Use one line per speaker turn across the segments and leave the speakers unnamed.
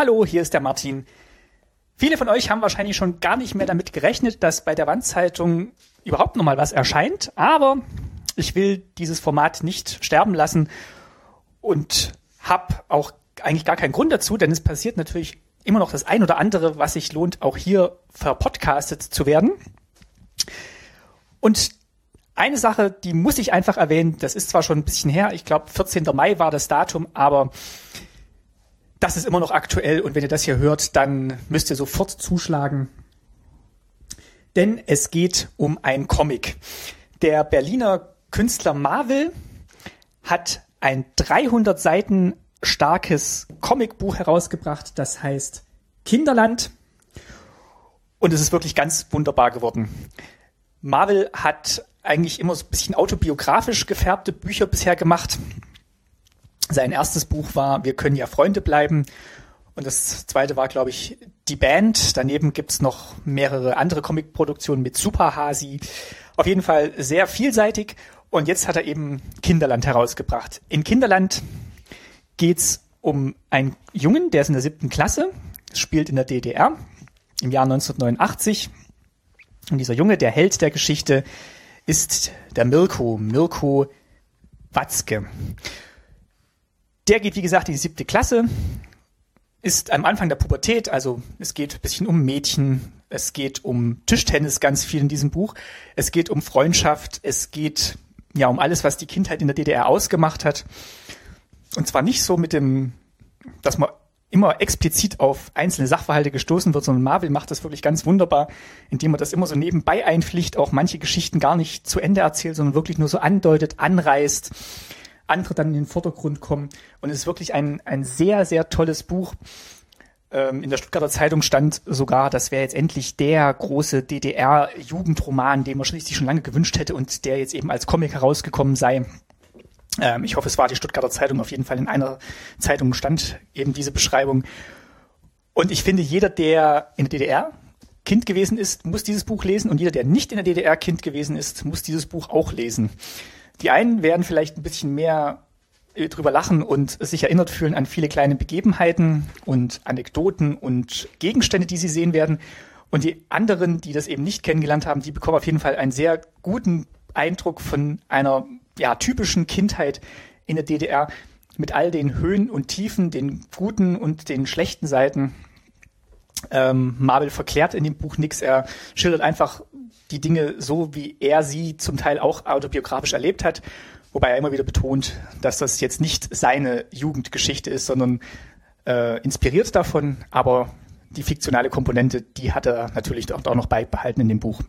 Hallo, hier ist der Martin. Viele von euch haben wahrscheinlich schon gar nicht mehr damit gerechnet, dass bei der Wandzeitung überhaupt noch mal was erscheint, aber ich will dieses Format nicht sterben lassen und habe auch eigentlich gar keinen Grund dazu, denn es passiert natürlich immer noch das ein oder andere, was sich lohnt, auch hier verpodcastet zu werden. Und eine Sache, die muss ich einfach erwähnen, das ist zwar schon ein bisschen her, ich glaube 14. Mai war das Datum, aber das ist immer noch aktuell und wenn ihr das hier hört, dann müsst ihr sofort zuschlagen. Denn es geht um ein Comic. Der Berliner Künstler Marvel hat ein 300 Seiten starkes Comicbuch herausgebracht, das heißt Kinderland. Und es ist wirklich ganz wunderbar geworden. Marvel hat eigentlich immer so ein bisschen autobiografisch gefärbte Bücher bisher gemacht. Sein erstes Buch war Wir können ja Freunde bleiben. Und das zweite war, glaube ich, Die Band. Daneben gibt's noch mehrere andere Comicproduktionen mit Super Hasi. Auf jeden Fall sehr vielseitig. Und jetzt hat er eben Kinderland herausgebracht. In Kinderland geht's um einen Jungen, der ist in der siebten Klasse, spielt in der DDR im Jahr 1989. Und dieser Junge, der Held der Geschichte, ist der Mirko, Mirko Watzke. Der geht, wie gesagt, in die siebte Klasse, ist am Anfang der Pubertät, also es geht ein bisschen um Mädchen, es geht um Tischtennis ganz viel in diesem Buch, es geht um Freundschaft, es geht ja um alles, was die Kindheit in der DDR ausgemacht hat. Und zwar nicht so mit dem, dass man immer explizit auf einzelne Sachverhalte gestoßen wird, sondern Marvel macht das wirklich ganz wunderbar, indem man das immer so nebenbei einpflicht, auch manche Geschichten gar nicht zu Ende erzählt, sondern wirklich nur so andeutet, anreißt andere dann in den Vordergrund kommen. Und es ist wirklich ein, ein sehr, sehr tolles Buch. Ähm, in der Stuttgarter Zeitung stand sogar, das wäre jetzt endlich der große DDR-Jugendroman, den man sich schon lange gewünscht hätte und der jetzt eben als Comic herausgekommen sei. Ähm, ich hoffe, es war die Stuttgarter Zeitung. Auf jeden Fall in einer Zeitung stand eben diese Beschreibung. Und ich finde, jeder, der in der DDR Kind gewesen ist, muss dieses Buch lesen und jeder, der nicht in der DDR Kind gewesen ist, muss dieses Buch auch lesen. Die einen werden vielleicht ein bisschen mehr äh, drüber lachen und sich erinnert fühlen an viele kleine Begebenheiten und Anekdoten und Gegenstände, die sie sehen werden. Und die anderen, die das eben nicht kennengelernt haben, die bekommen auf jeden Fall einen sehr guten Eindruck von einer ja, typischen Kindheit in der DDR mit all den Höhen und Tiefen, den guten und den schlechten Seiten. Ähm, Marvel verklärt in dem Buch nichts. Er schildert einfach die Dinge so, wie er sie zum Teil auch autobiografisch erlebt hat, wobei er immer wieder betont, dass das jetzt nicht seine Jugendgeschichte ist, sondern äh, inspiriert davon, aber die fiktionale Komponente, die hat er natürlich auch, noch beibehalten in dem Buch.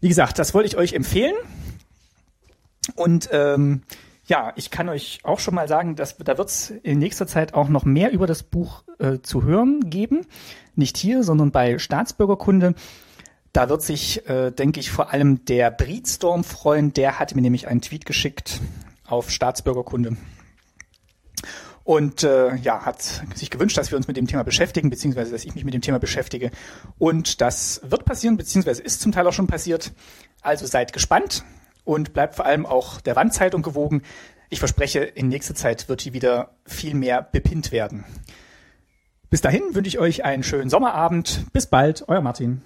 Wie gesagt, das wollte ich euch empfehlen. Und ähm, ja, ich kann euch auch schon mal sagen, dass da wird es in nächster Zeit auch noch mehr über das Buch äh, zu hören geben. Nicht hier, sondern bei Staatsbürgerkunde. Da wird sich, äh, denke ich, vor allem der Breedstorm freuen. Der hat mir nämlich einen Tweet geschickt auf Staatsbürgerkunde. Und äh, ja, hat sich gewünscht, dass wir uns mit dem Thema beschäftigen, beziehungsweise dass ich mich mit dem Thema beschäftige. Und das wird passieren, beziehungsweise ist zum Teil auch schon passiert. Also seid gespannt und bleibt vor allem auch der Wandzeitung gewogen. Ich verspreche, in nächster Zeit wird die wieder viel mehr bepinnt werden. Bis dahin wünsche ich euch einen schönen Sommerabend. Bis bald, euer Martin.